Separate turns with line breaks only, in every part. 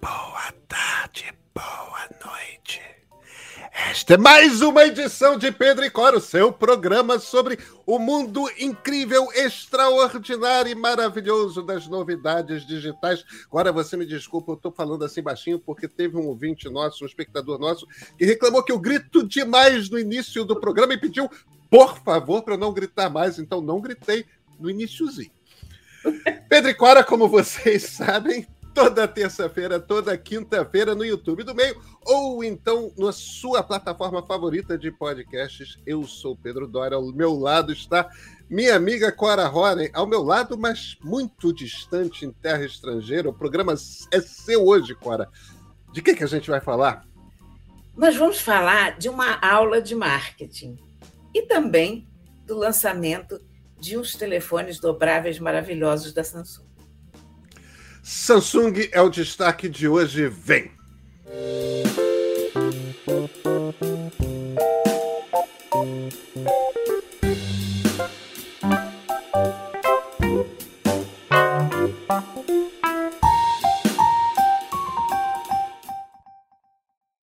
boa tarde, boa noite. Esta é mais uma edição de Pedro e Cora, o seu programa sobre o mundo incrível, extraordinário e maravilhoso das novidades digitais. Agora você me desculpa, eu estou falando assim baixinho porque teve um ouvinte nosso, um espectador nosso, que reclamou que eu grito demais no início do programa e pediu, por favor, para não gritar mais. Então não gritei no iníciozinho. Pedro e Cora, como vocês sabem, toda terça-feira, toda quinta-feira no YouTube do Meio, ou então na sua plataforma favorita de podcasts. Eu sou Pedro Dória, ao meu lado está minha amiga Cora Ronen, ao meu lado, mas muito distante em terra estrangeira. O programa é seu hoje, Cora. De que, que a gente vai falar?
Nós vamos falar de uma aula de marketing e também do lançamento de uns telefones dobráveis maravilhosos da Samsung.
Samsung é o destaque de hoje. Vem!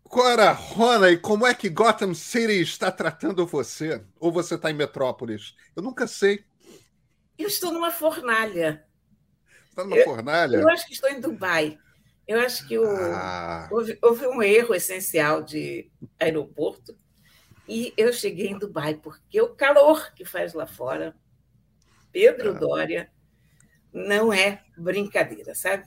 Cora, Rona, e como é que Gotham City está tratando você? Ou você está em Metrópolis? Eu nunca sei.
Eu estou numa fornalha.
Está numa eu, fornalha?
Eu acho que estou em Dubai. Eu acho que o, ah. houve, houve, um erro essencial de aeroporto e eu cheguei em Dubai, porque o calor que faz lá fora, Pedro ah. Dória, não é brincadeira, sabe?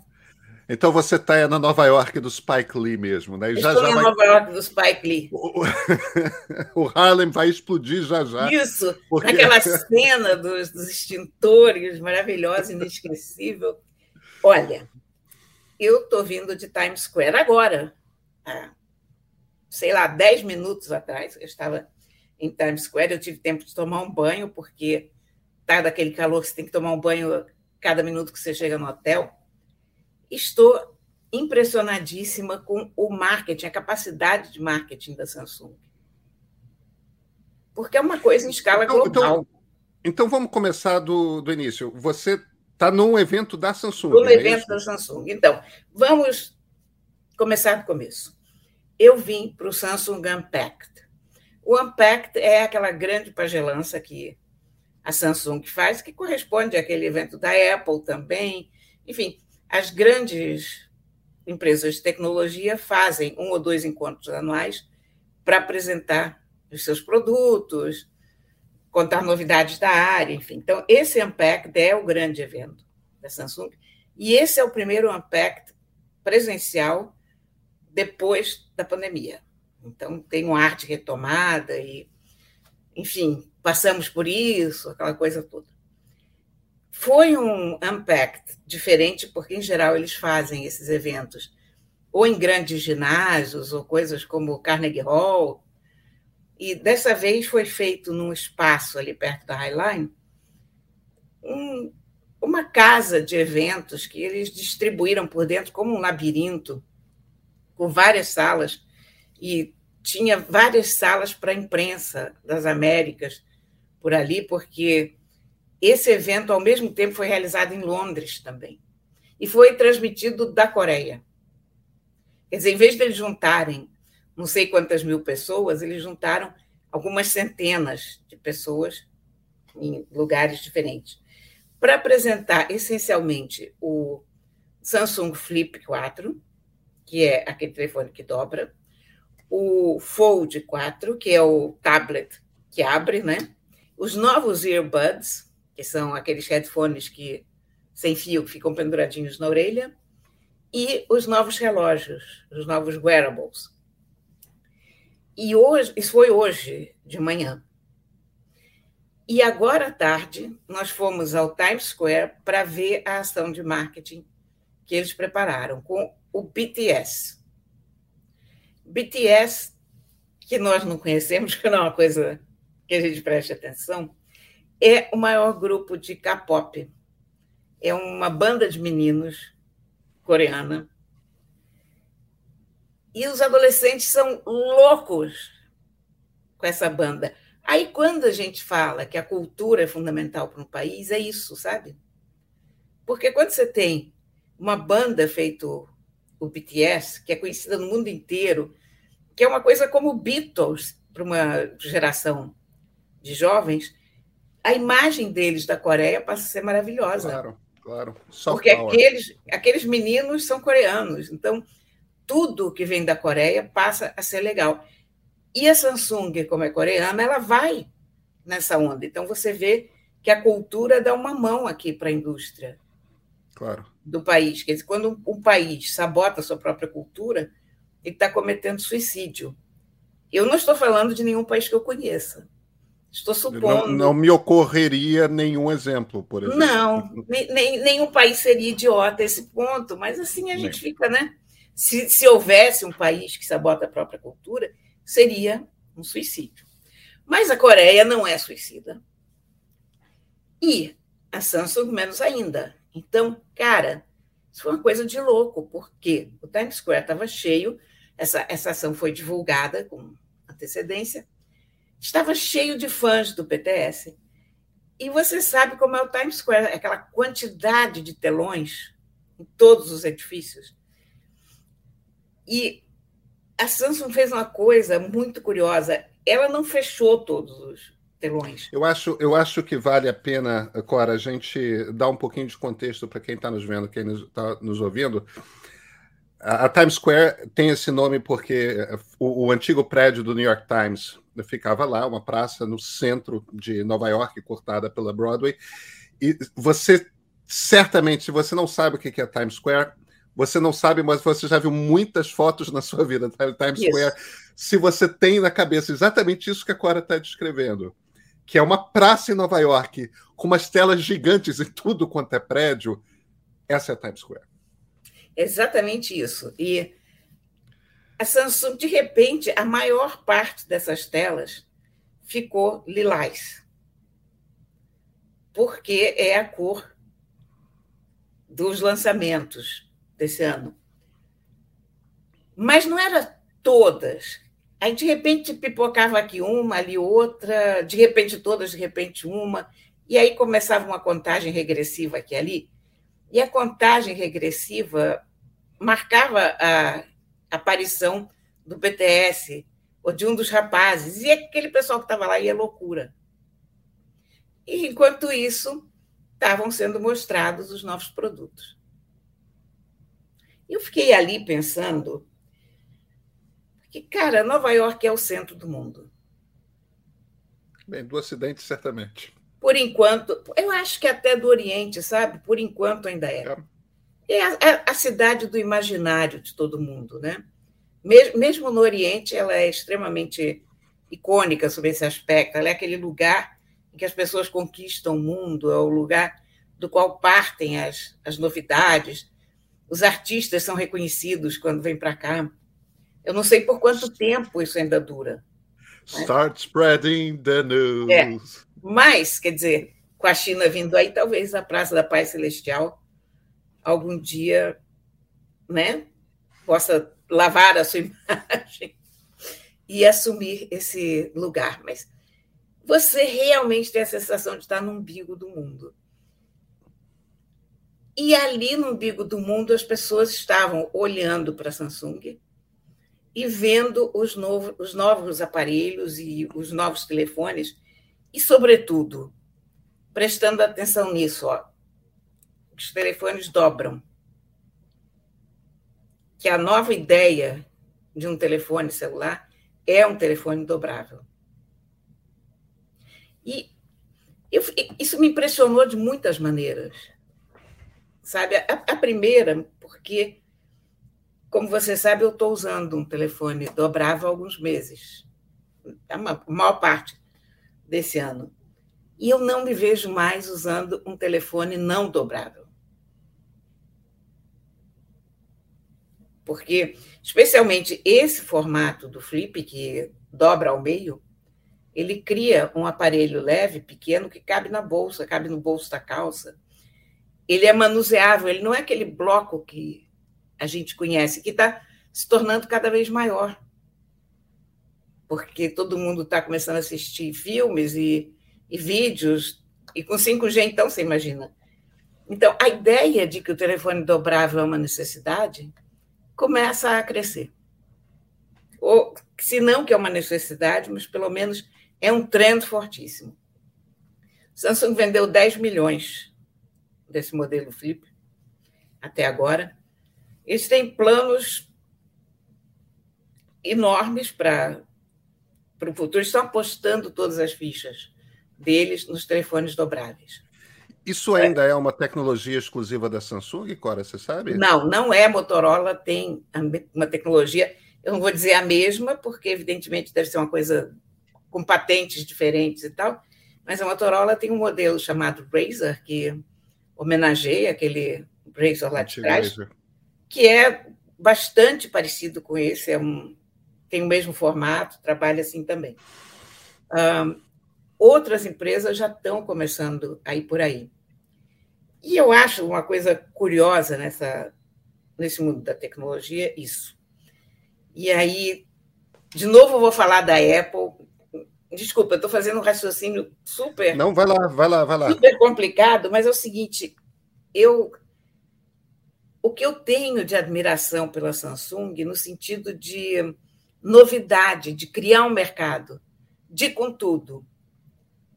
Então você está na Nova York do Spike Lee mesmo, né?
já, Estou já na vai... Nova York do Spike Lee.
O, o Harlem vai explodir já já.
Isso, porque... naquela cena dos, dos extintores, maravilhosa, inesquecível. Olha, eu estou vindo de Times Square agora, há, sei lá, 10 minutos atrás, eu estava em Times Square, eu tive tempo de tomar um banho, porque tá daquele calor que você tem que tomar um banho cada minuto que você chega no hotel estou impressionadíssima com o marketing, a capacidade de marketing da Samsung. Porque é uma coisa em escala então,
então global. Então, então, vamos começar do, do início. Você está num evento da Samsung. No
é evento isso? da Samsung. Então, vamos começar do começo. Eu vim para o Samsung Unpacked. O Unpacked é aquela grande pagelança que a Samsung faz, que corresponde àquele evento da Apple também. Enfim, as grandes empresas de tecnologia fazem um ou dois encontros anuais para apresentar os seus produtos, contar novidades da área, enfim. Então, esse Unpacked é o grande evento da Samsung, e esse é o primeiro Unpacked presencial depois da pandemia. Então, tem uma arte retomada e, enfim, passamos por isso, aquela coisa toda. Foi um Unpacked diferente, porque, em geral, eles fazem esses eventos ou em grandes ginásios, ou coisas como Carnegie Hall. E dessa vez foi feito num espaço ali perto da Highline, um, uma casa de eventos que eles distribuíram por dentro como um labirinto, com várias salas, e tinha várias salas para a imprensa das Américas por ali, porque esse evento, ao mesmo tempo, foi realizado em Londres também. E foi transmitido da Coreia. Quer dizer, em vez de eles juntarem não sei quantas mil pessoas, eles juntaram algumas centenas de pessoas em lugares diferentes para apresentar essencialmente o Samsung Flip 4, que é aquele telefone que dobra, o Fold 4, que é o tablet que abre, né? Os novos earbuds, que são aqueles headphones que sem fio que ficam penduradinhos na orelha, e os novos relógios, os novos wearables. E hoje, isso foi hoje de manhã. E agora à tarde, nós fomos ao Times Square para ver a ação de marketing que eles prepararam com o BTS. BTS, que nós não conhecemos, que não é uma coisa que a gente preste atenção, é o maior grupo de K-pop. É uma banda de meninos coreana. E os adolescentes são loucos com essa banda. Aí, quando a gente fala que a cultura é fundamental para um país, é isso, sabe? Porque quando você tem uma banda feito o BTS, que é conhecida no mundo inteiro, que é uma coisa como Beatles para uma geração de jovens, a imagem deles da Coreia passa a ser maravilhosa.
Claro, claro.
Soft Porque aqueles, aqueles meninos são coreanos, então tudo que vem da Coreia passa a ser legal. E a Samsung, como é coreana, ela vai nessa onda. Então você vê que a cultura dá uma mão aqui para a indústria
claro.
do país. Quer dizer, quando um país sabota a sua própria cultura, ele está cometendo suicídio. Eu não estou falando de nenhum país que eu conheça. Estou supondo.
Não, não me ocorreria nenhum exemplo, por exemplo.
Não, nem, nenhum país seria idiota a esse ponto, mas assim a gente nem. fica, né? Se, se houvesse um país que sabota a própria cultura, seria um suicídio. Mas a Coreia não é suicida. E a Samsung menos ainda. Então, cara, isso foi uma coisa de louco, porque o Times Square estava cheio, essa, essa ação foi divulgada com antecedência, estava cheio de fãs do PTS. E você sabe como é o Times Square, aquela quantidade de telões em todos os edifícios. E a Samsung fez uma coisa muito curiosa. Ela não fechou todos os telões.
Eu acho, eu acho que vale a pena, Cora, a gente dar um pouquinho de contexto para quem está nos vendo, quem está nos ouvindo. A, Times Square tem esse nome porque o, o, antigo prédio do New York Times ficava lá, uma praça no centro de Nova York, cortada pela Broadway. E você, certamente, se você não sabe o que é Times Square, você não sabe, mas você já viu muitas fotos na sua vida Times isso. Square. Se você tem na cabeça exatamente isso que a Cora está descrevendo que é uma praça em Nova York, com umas telas gigantes e tudo quanto é prédio, essa é a Times Square.
Exatamente isso. E a Samsung, de repente, a maior parte dessas telas ficou lilás. Porque é a cor dos lançamentos desse ano. Mas não era todas. Aí, de repente, pipocava aqui uma, ali outra, de repente todas, de repente uma, e aí começava uma contagem regressiva aqui ali, e a contagem regressiva marcava a aparição do BTS ou de um dos rapazes, e aquele pessoal que estava lá ia loucura. E, enquanto isso, estavam sendo mostrados os novos produtos. Eu fiquei ali pensando que, cara, Nova York é o centro do mundo.
Bem, do Ocidente, certamente.
Por enquanto, eu acho que até do Oriente, sabe? Por enquanto ainda é. É, é a, é a cidade do imaginário de todo mundo, né? Mesmo, no Oriente, ela é extremamente icônica sobre esse aspecto. Ela é aquele lugar em que as pessoas conquistam o mundo, é o lugar do qual partem as, as novidades. Os artistas são reconhecidos quando vêm para cá. Eu não sei por quanto tempo isso ainda dura.
Né? Start spreading the news.
É, mas, quer dizer, com a China vindo aí, talvez a Praça da Paz Celestial algum dia né, possa lavar a sua imagem e assumir esse lugar. Mas você realmente tem a sensação de estar no umbigo do mundo. E ali no umbigo do mundo, as pessoas estavam olhando para a Samsung e vendo os, novo, os novos aparelhos e os novos telefones, e, sobretudo, prestando atenção nisso, ó, os telefones dobram. Que a nova ideia de um telefone celular é um telefone dobrável. E eu, isso me impressionou de muitas maneiras. Sabe, a, a primeira, porque como você sabe, eu estou usando um telefone dobrável há alguns meses, a maior parte desse ano. E eu não me vejo mais usando um telefone não dobrável. Porque, especialmente esse formato do flip, que dobra ao meio, ele cria um aparelho leve, pequeno, que cabe na bolsa, cabe no bolso da calça. Ele é manuseável, ele não é aquele bloco que a gente conhece, que está se tornando cada vez maior. Porque todo mundo está começando a assistir filmes e, e vídeos, e com 5G, então, você imagina. Então, a ideia de que o telefone dobrável é uma necessidade começa a crescer. Ou, se não que é uma necessidade, mas pelo menos é um trend fortíssimo. Samsung vendeu 10 milhões desse modelo Flip até agora. Eles têm planos enormes para o futuro, estão apostando todas as fichas deles nos telefones dobráveis.
Isso ainda é. é uma tecnologia exclusiva da Samsung, Cora, você sabe?
Não, não é. Motorola tem uma tecnologia, eu não vou dizer a mesma, porque evidentemente deve ser uma coisa com patentes diferentes e tal, mas a Motorola tem um modelo chamado Razer, que homenageia aquele Razer lá de trás, que é bastante parecido com esse, é um, tem o mesmo formato, trabalha assim também. Um, outras empresas já estão começando a ir por aí. E eu acho uma coisa curiosa nessa, nesse mundo da tecnologia isso. E aí, de novo, eu vou falar da Apple. Desculpa, eu estou fazendo um raciocínio super.
Não, vai lá, vai lá, vai lá.
Super complicado, mas é o seguinte: eu. O que eu tenho de admiração pela Samsung, no sentido de novidade, de criar um mercado, de contudo,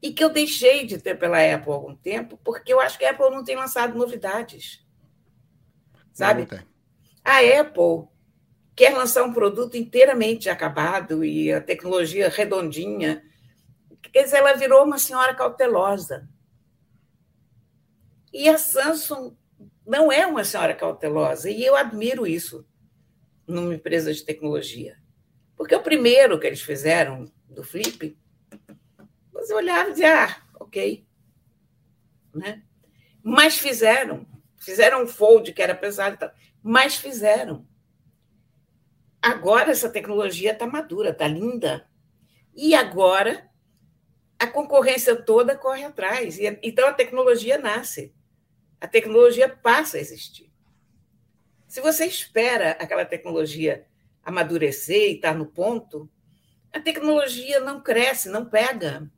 e que eu deixei de ter pela Apple há algum tempo, porque eu acho que a Apple não tem lançado novidades. Sabe? A Apple quer lançar um produto inteiramente acabado e a tecnologia redondinha. Quer dizer, ela virou uma senhora cautelosa. E a Samsung não é uma senhora cautelosa, e eu admiro isso numa empresa de tecnologia. Porque o primeiro que eles fizeram do Flip, você olhava e dizia, ah, ok. Né? Mas fizeram. Fizeram um fold que era pesado, mas fizeram. Agora essa tecnologia está madura, está linda. E agora a concorrência toda corre atrás. E, então a tecnologia nasce. A tecnologia passa a existir. Se você espera aquela tecnologia amadurecer e estar tá no ponto, a tecnologia não cresce, não pega.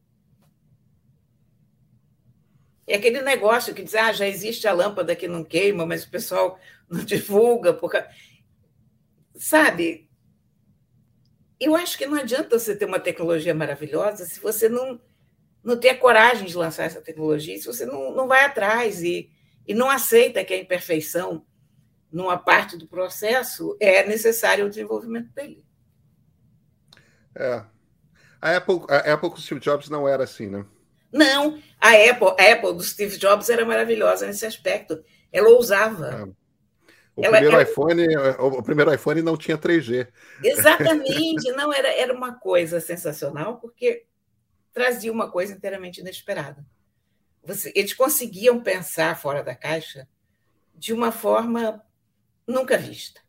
É aquele negócio que diz, ah, já existe a lâmpada que não queima, mas o pessoal não divulga. Porque... Sabe, eu acho que não adianta você ter uma tecnologia maravilhosa se você não, não ter a coragem de lançar essa tecnologia, se você não, não vai atrás e, e não aceita que a imperfeição numa parte do processo, é necessário o desenvolvimento dele.
É. A Apple, a Apple com o Steve Jobs não era assim, né?
Não, a Apple, a Apple do Steve Jobs era maravilhosa nesse aspecto. Ela ousava. É.
O, ela, primeiro ela... iPhone, o primeiro iPhone não tinha 3G.
Exatamente, não era, era uma coisa sensacional, porque trazia uma coisa inteiramente inesperada. Você, eles conseguiam pensar fora da caixa de uma forma nunca vista.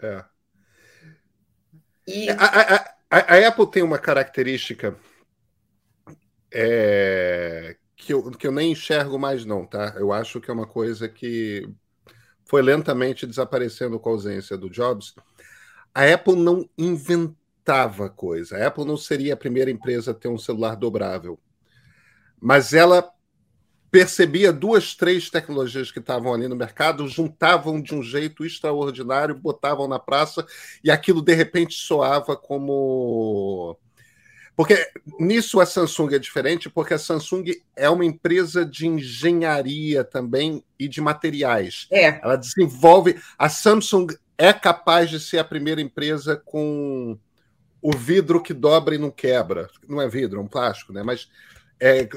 É. E... A, a, a, a Apple tem uma característica é, que, eu, que eu nem enxergo mais, não, tá? Eu acho que é uma coisa que foi lentamente desaparecendo com a ausência do Jobs. A Apple não inventava coisa. A Apple não seria a primeira empresa a ter um celular dobrável. Mas ela percebia duas, três tecnologias que estavam ali no mercado, juntavam de um jeito extraordinário, botavam na praça e aquilo de repente soava como. Porque nisso a Samsung é diferente, porque a Samsung é uma empresa de engenharia também e de materiais.
É.
Ela desenvolve. A Samsung é capaz de ser a primeira empresa com o vidro que dobra e não quebra. Não é vidro, é um plástico, né? Mas é,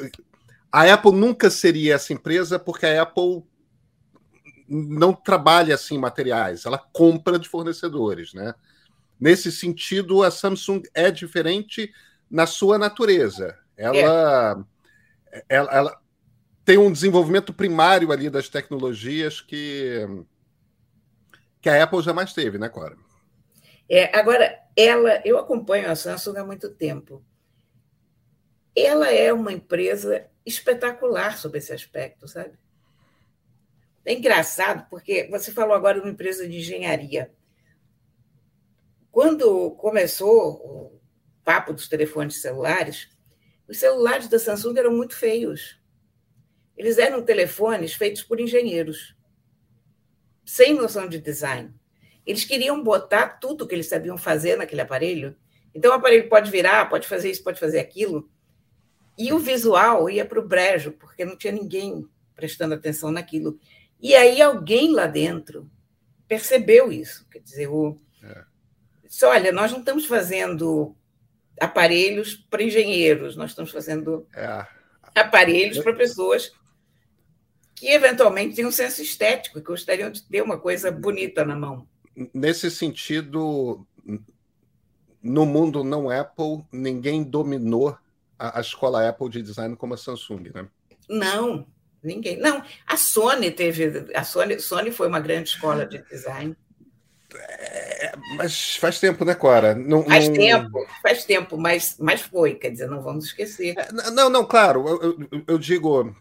a Apple nunca seria essa empresa porque a Apple não trabalha assim materiais, ela compra de fornecedores, né? Nesse sentido, a Samsung é diferente na sua natureza. Ela, é. ela, ela, tem um desenvolvimento primário ali das tecnologias que, que a Apple jamais teve, né, Cora?
É, agora, ela, eu acompanho a Samsung há muito tempo. Ela é uma empresa espetacular sobre esse aspecto, sabe? É engraçado, porque você falou agora de uma empresa de engenharia. Quando começou papo dos telefones celulares, os celulares da Samsung eram muito feios. Eles eram telefones feitos por engenheiros, sem noção de design. Eles queriam botar tudo que eles sabiam fazer naquele aparelho. Então, o aparelho pode virar, pode fazer isso, pode fazer aquilo. E o visual ia para o brejo, porque não tinha ninguém prestando atenção naquilo. E aí alguém lá dentro percebeu isso. Quer dizer, o... É. Disse, olha, nós não estamos fazendo aparelhos para engenheiros, nós estamos fazendo é. aparelhos para pessoas que eventualmente têm um senso estético e gostariam de ter uma coisa bonita na mão.
Nesse sentido, no mundo não Apple, ninguém dominou a, a escola Apple de design como a Samsung, né?
Não, ninguém. Não, a Sony teve. A Sony, Sony foi uma grande escola de design.
É, mas faz tempo, né, Cora?
Não, faz não... tempo, faz tempo, mas, mas foi, quer dizer, não vamos esquecer. É,
não, não, claro, eu, eu, eu digo.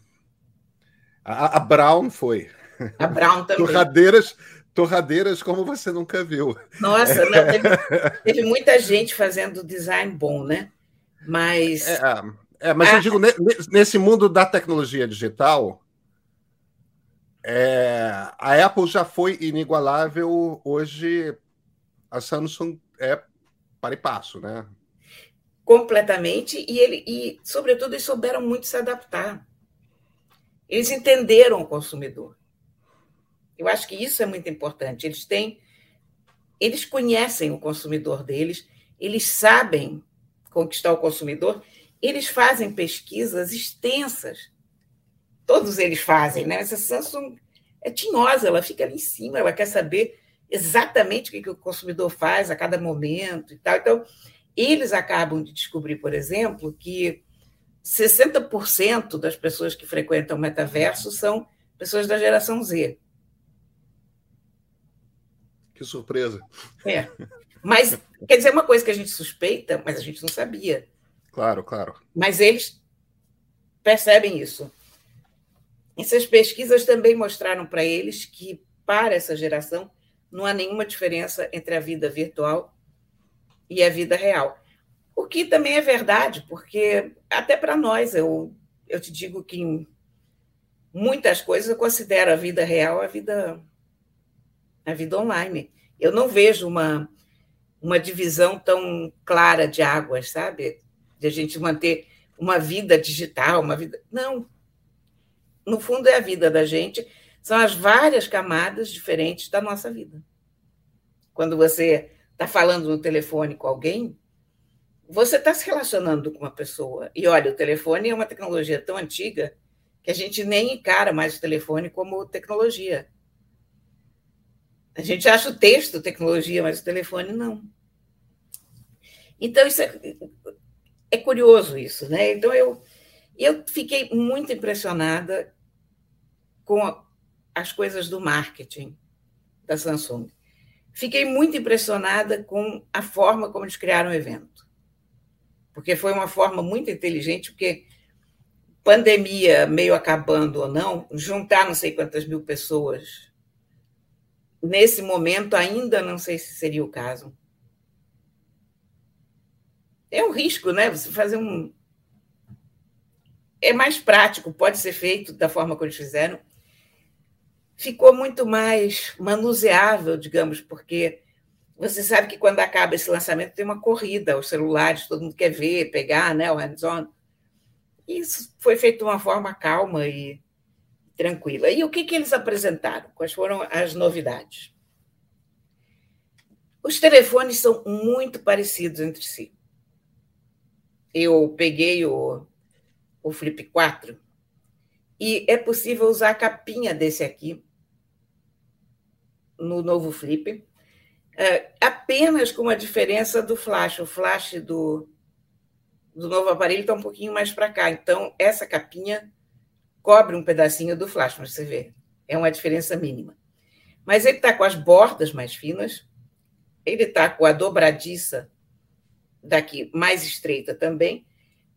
A, a, Brown foi.
A Brown também.
Torradeiras, torradeiras como você nunca viu.
Nossa, não, teve, teve, muita gente fazendo design bom, né? Mas.
É, é mas a... eu digo, nesse mundo da tecnologia digital, é, a Apple já foi inigualável, hoje a Samsung é para e passo, né?
Completamente, e, ele, e sobretudo eles souberam muito se adaptar. Eles entenderam o consumidor. Eu acho que isso é muito importante. Eles têm, eles conhecem o consumidor deles, eles sabem conquistar o consumidor, eles fazem pesquisas extensas todos eles fazem, né? Essa Samsung é tinhosa, ela fica ali em cima, ela quer saber exatamente o que, o consumidor faz a cada momento e tal. Então, eles acabam de descobrir, por exemplo, que 60% das pessoas que frequentam o metaverso são pessoas da geração Z.
Que surpresa.
É. Mas, quer dizer, uma coisa que a gente suspeita, mas a gente não sabia.
Claro, claro.
Mas eles percebem isso. Essas pesquisas também mostraram para eles que, para essa geração, não há nenhuma diferença entre a vida virtual e a vida real. O que também é verdade, porque até para nós, eu, eu te digo que em muitas coisas eu considero a vida real a vida, a vida online. Eu não vejo uma, uma divisão tão clara de águas, sabe? De a gente manter uma vida digital, uma vida. Não, no fundo, é a vida da gente, são as várias camadas diferentes da nossa vida. Quando você está falando no telefone com alguém, você está se relacionando com uma pessoa. E olha, o telefone é uma tecnologia tão antiga que a gente nem encara mais o telefone como tecnologia. A gente acha o texto tecnologia, mas o telefone não. Então, isso é, é curioso isso, né? Então, eu, eu fiquei muito impressionada com as coisas do marketing da Samsung. Fiquei muito impressionada com a forma como eles criaram o evento. Porque foi uma forma muito inteligente, porque pandemia meio acabando ou não, juntar não sei quantas mil pessoas nesse momento ainda não sei se seria o caso. É um risco, né? Você fazer um, é mais prático, pode ser feito da forma que eles fizeram. Ficou muito mais manuseável, digamos, porque você sabe que quando acaba esse lançamento tem uma corrida aos celulares, todo mundo quer ver, pegar, né, o hands-on. Isso foi feito de uma forma calma e tranquila. E o que, que eles apresentaram? Quais foram as novidades? Os telefones são muito parecidos entre si. Eu peguei o o Flip 4, e é possível usar a capinha desse aqui no novo Flip, é, apenas com a diferença do flash. O flash do, do novo aparelho está um pouquinho mais para cá, então essa capinha cobre um pedacinho do flash, mas você vê, é uma diferença mínima. Mas ele está com as bordas mais finas, ele está com a dobradiça daqui mais estreita também,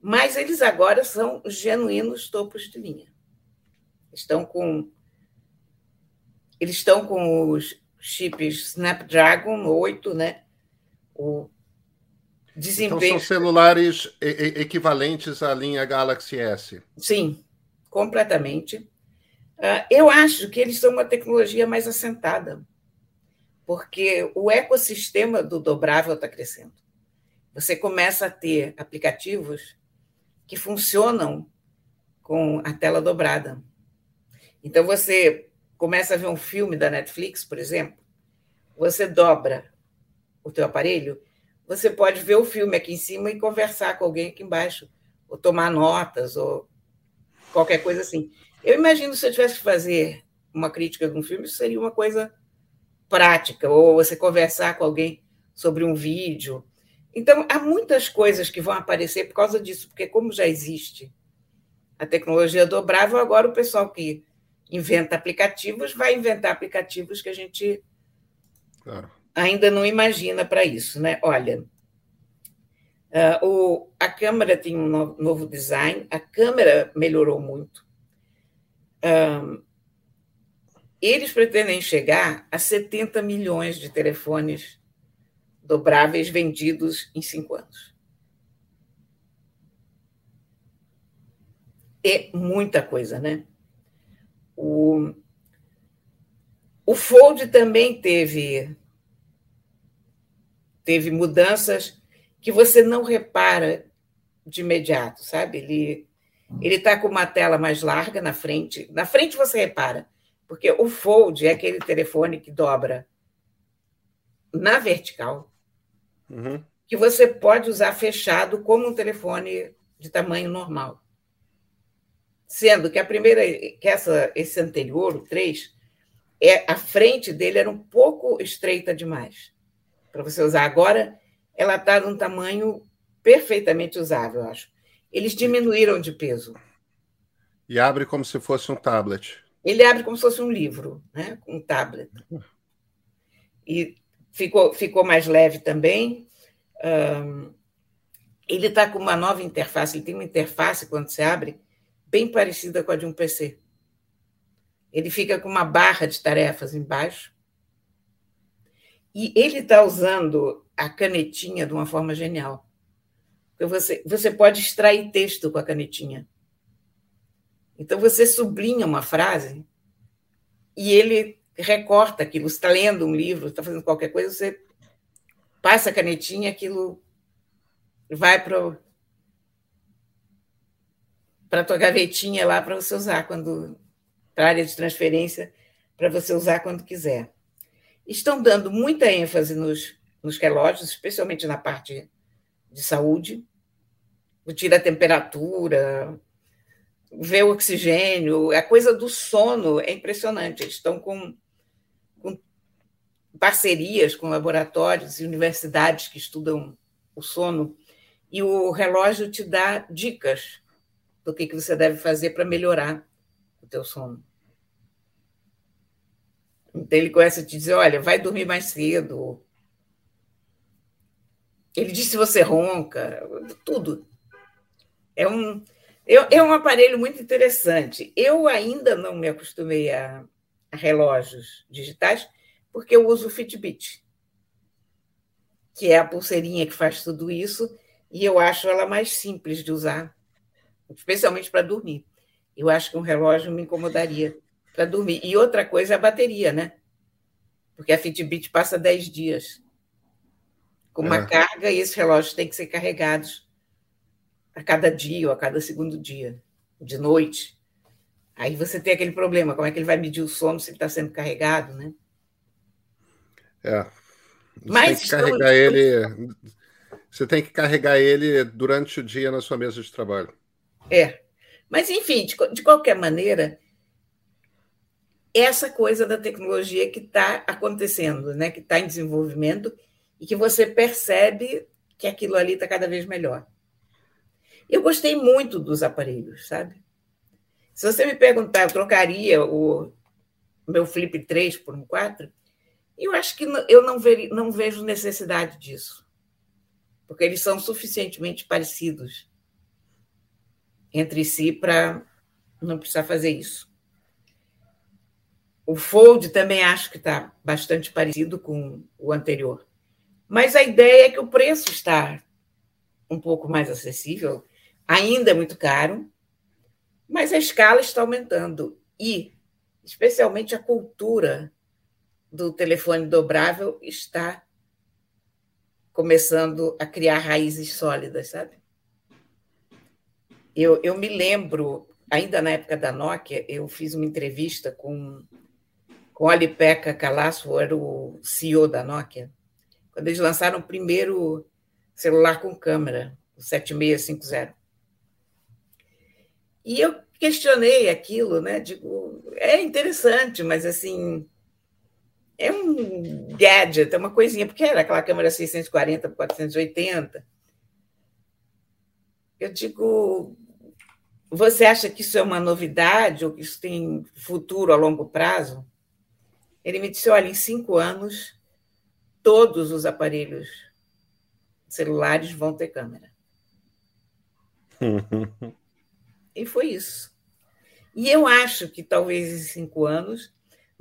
mas eles agora são genuínos topos de linha. Estão com eles estão com os chips Snapdragon 8, né? O
desempenho. Então são celulares equivalentes à linha Galaxy S.
Sim, completamente. Ah, eu acho que eles são uma tecnologia mais assentada. porque o ecossistema do dobrável está crescendo. Você começa a ter aplicativos que funcionam com a tela dobrada. Então, você começa a ver um filme da Netflix, por exemplo, você dobra o teu aparelho, você pode ver o filme aqui em cima e conversar com alguém aqui embaixo, ou tomar notas, ou qualquer coisa assim. Eu imagino se eu tivesse que fazer uma crítica de um filme, isso seria uma coisa prática, ou você conversar com alguém sobre um vídeo. Então, há muitas coisas que vão aparecer por causa disso, porque como já existe a tecnologia dobrável, agora o pessoal que inventa aplicativos vai inventar aplicativos que a gente claro. ainda não imagina para isso, né? Olha, o, a câmera tem um novo design, a câmera melhorou muito. Eles pretendem chegar a 70 milhões de telefones dobráveis vendidos em cinco anos. É muita coisa, né? O, o Fold também teve, teve mudanças que você não repara de imediato, sabe? Ele ele está com uma tela mais larga na frente. Na frente você repara, porque o fold é aquele telefone que dobra na vertical, uhum. que você pode usar fechado como um telefone de tamanho normal. Sendo que a primeira, que essa, esse anterior, o 3, é, a frente dele era um pouco estreita demais para você usar. Agora, ela está num tamanho perfeitamente usável, eu acho. Eles diminuíram de peso.
E abre como se fosse um tablet.
Ele abre como se fosse um livro, né? um tablet. E ficou, ficou mais leve também. Um, ele está com uma nova interface, ele tem uma interface quando você abre, bem parecida com a de um PC. Ele fica com uma barra de tarefas embaixo. E ele está usando a canetinha de uma forma genial. Você, você pode extrair texto com a canetinha. Então você sublinha uma frase e ele recorta aquilo. Você está lendo um livro, está fazendo qualquer coisa, você passa a canetinha, aquilo vai para para tua gavetinha lá para você usar quando para a área de transferência para você usar quando quiser. Estão dando muita ênfase nos, nos relógios, especialmente na parte de saúde. Tira a temperatura, ver o oxigênio, a coisa do sono é impressionante. Estão com parcerias com laboratórios e universidades que estudam o sono, e o relógio te dá dicas do que, que você deve fazer para melhorar o teu sono. Então ele começa a te dizer, olha, vai dormir mais cedo. Ele diz se você ronca, tudo. É um, é, um aparelho muito interessante. Eu ainda não me acostumei a, a relógios digitais, porque eu uso o Fitbit, que é a pulseirinha que faz tudo isso, e eu acho ela mais simples de usar, especialmente para dormir. Eu acho que um relógio me incomodaria para dormir. E outra coisa é a bateria, né? Porque a Fitbit passa 10 dias com uma é. carga e esses relógios têm que ser carregados a cada dia ou a cada segundo dia, de noite. Aí você tem aquele problema, como é que ele vai medir o sono se ele está sendo carregado, né?
É. Você Mas tem que carregar ele. Você tem que carregar ele durante o dia na sua mesa de trabalho.
É. Mas, enfim, de, de qualquer maneira, essa coisa da tecnologia que está acontecendo, né? que está em desenvolvimento e que você percebe que aquilo ali está cada vez melhor. Eu gostei muito dos aparelhos, sabe? Se você me perguntar, eu trocaria o meu Flip 3 por um 4, eu acho que eu não, ver, não vejo necessidade disso. Porque eles são suficientemente parecidos entre si para não precisar fazer isso. O Fold também acho que está bastante parecido com o anterior. Mas a ideia é que o preço está um pouco mais acessível ainda é muito caro, mas a escala está aumentando e, especialmente, a cultura do telefone dobrável está começando a criar raízes sólidas, sabe? Eu, eu me lembro, ainda na época da Nokia, eu fiz uma entrevista com, com Pekka Calasso, era o CEO da Nokia, quando eles lançaram o primeiro celular com câmera, o 7650. E eu questionei aquilo, né? Digo, é interessante, mas assim, é um gadget, é uma coisinha, porque era aquela câmera 640 por 480. Eu digo, você acha que isso é uma novidade ou que isso tem futuro a longo prazo? Ele me disse: olha, em cinco anos, todos os aparelhos celulares vão ter câmera. e foi isso. E eu acho que talvez em cinco anos,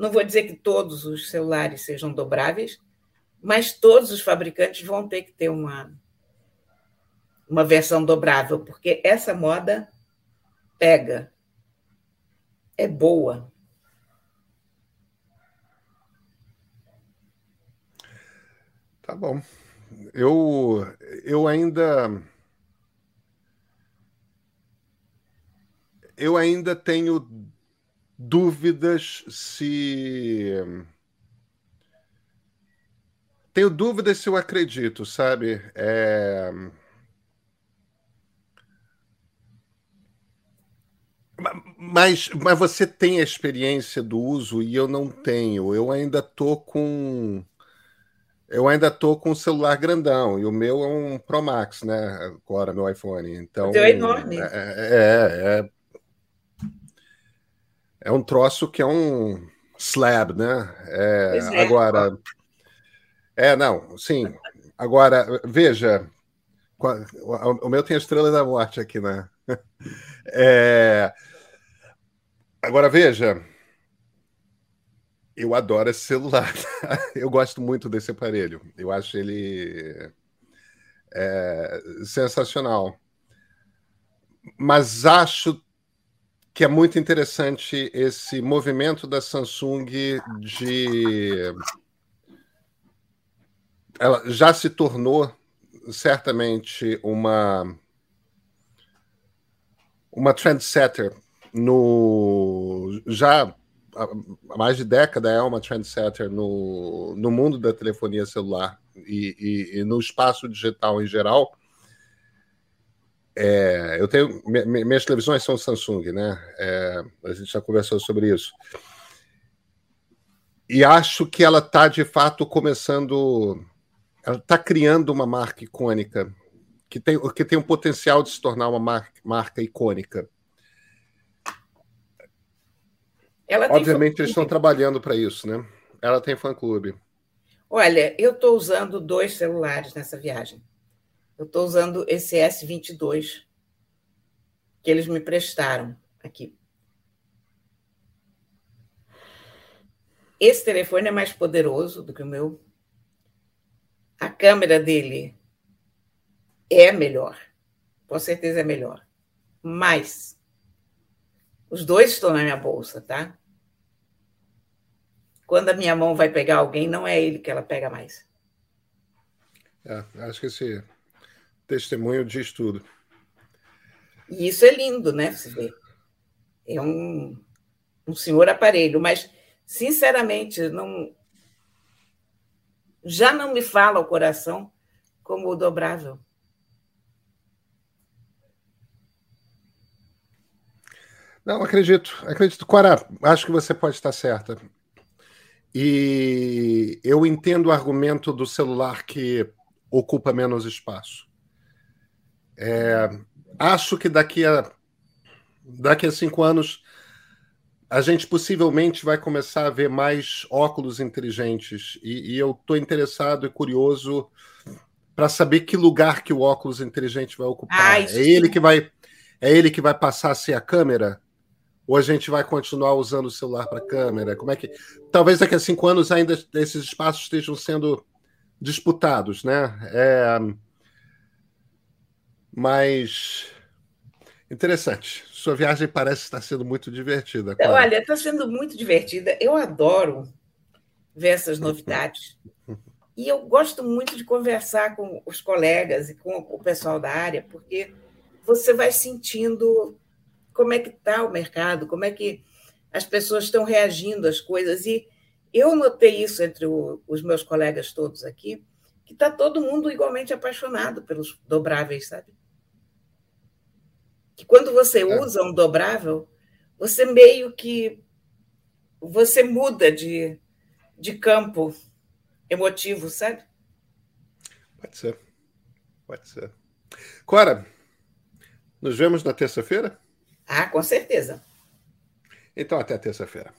não vou dizer que todos os celulares sejam dobráveis, mas todos os fabricantes vão ter que ter uma, uma versão dobrável, porque essa moda pega, é boa.
Tá bom. Eu, eu ainda. Eu ainda tenho dúvidas se. Tenho dúvidas se eu acredito, sabe? É... Mas, mas você tem a experiência do uso e eu não tenho. Eu ainda tô com. Eu ainda tô com um celular grandão e o meu é um Pro Max, né? Agora, meu iPhone. Então.
é enorme. É,
é, é, é um troço que é um slab, né? É, é. Agora. É, não, sim. Agora, veja. O meu tem a estrela da morte aqui, né? É, Agora veja, eu adoro esse celular. eu gosto muito desse aparelho. Eu acho ele é, sensacional. Mas acho que é muito interessante esse movimento da Samsung de. Ela já se tornou certamente uma uma trendsetter no já há mais de década é uma trendsetter no, no mundo da telefonia celular e, e, e no espaço digital em geral. É, eu tenho minhas televisões são Samsung, né? É, a gente já conversou sobre isso. E acho que ela está de fato começando, ela está criando uma marca icônica que tem que tem o potencial de se tornar uma marca, marca icônica. Obviamente eles estão trabalhando para isso, né? Ela tem fã-clube.
Olha, eu estou usando dois celulares nessa viagem. Eu estou usando esse S22 que eles me prestaram aqui. Esse telefone é mais poderoso do que o meu. A câmera dele é melhor. Com certeza é melhor. Mas os dois estão na minha bolsa, tá? quando a minha mão vai pegar alguém, não é ele que ela pega mais.
É, acho que esse testemunho diz tudo.
E isso é lindo, né? Você vê. É um, um senhor aparelho, mas, sinceramente, não já não me fala o coração como o dobrável.
Não, acredito, acredito. Cora, acho que você pode estar certa. E eu entendo o argumento do celular que ocupa menos espaço. É, acho que daqui a, daqui a cinco anos a gente possivelmente vai começar a ver mais óculos inteligentes. E, e eu estou interessado e curioso para saber que lugar que o óculos inteligente vai ocupar. é ele que vai é ele que vai passar a ser a câmera ou a gente vai continuar usando o celular para câmera? Como é que. Talvez daqui a cinco anos ainda esses espaços estejam sendo disputados, né? É... Mas. Interessante. Sua viagem parece estar sendo muito divertida.
Olha, está sendo muito divertida. Eu adoro ver essas novidades. E eu gosto muito de conversar com os colegas e com o pessoal da área, porque você vai sentindo como é que está o mercado, como é que as pessoas estão reagindo às coisas. E eu notei isso entre o, os meus colegas todos aqui, que está todo mundo igualmente apaixonado pelos dobráveis, sabe? que quando você é. usa um dobrável, você meio que você muda de, de campo emotivo, sabe?
Pode ser. Pode ser. Cora, nos vemos na terça-feira?
Ah, com certeza.
Então, até terça-feira.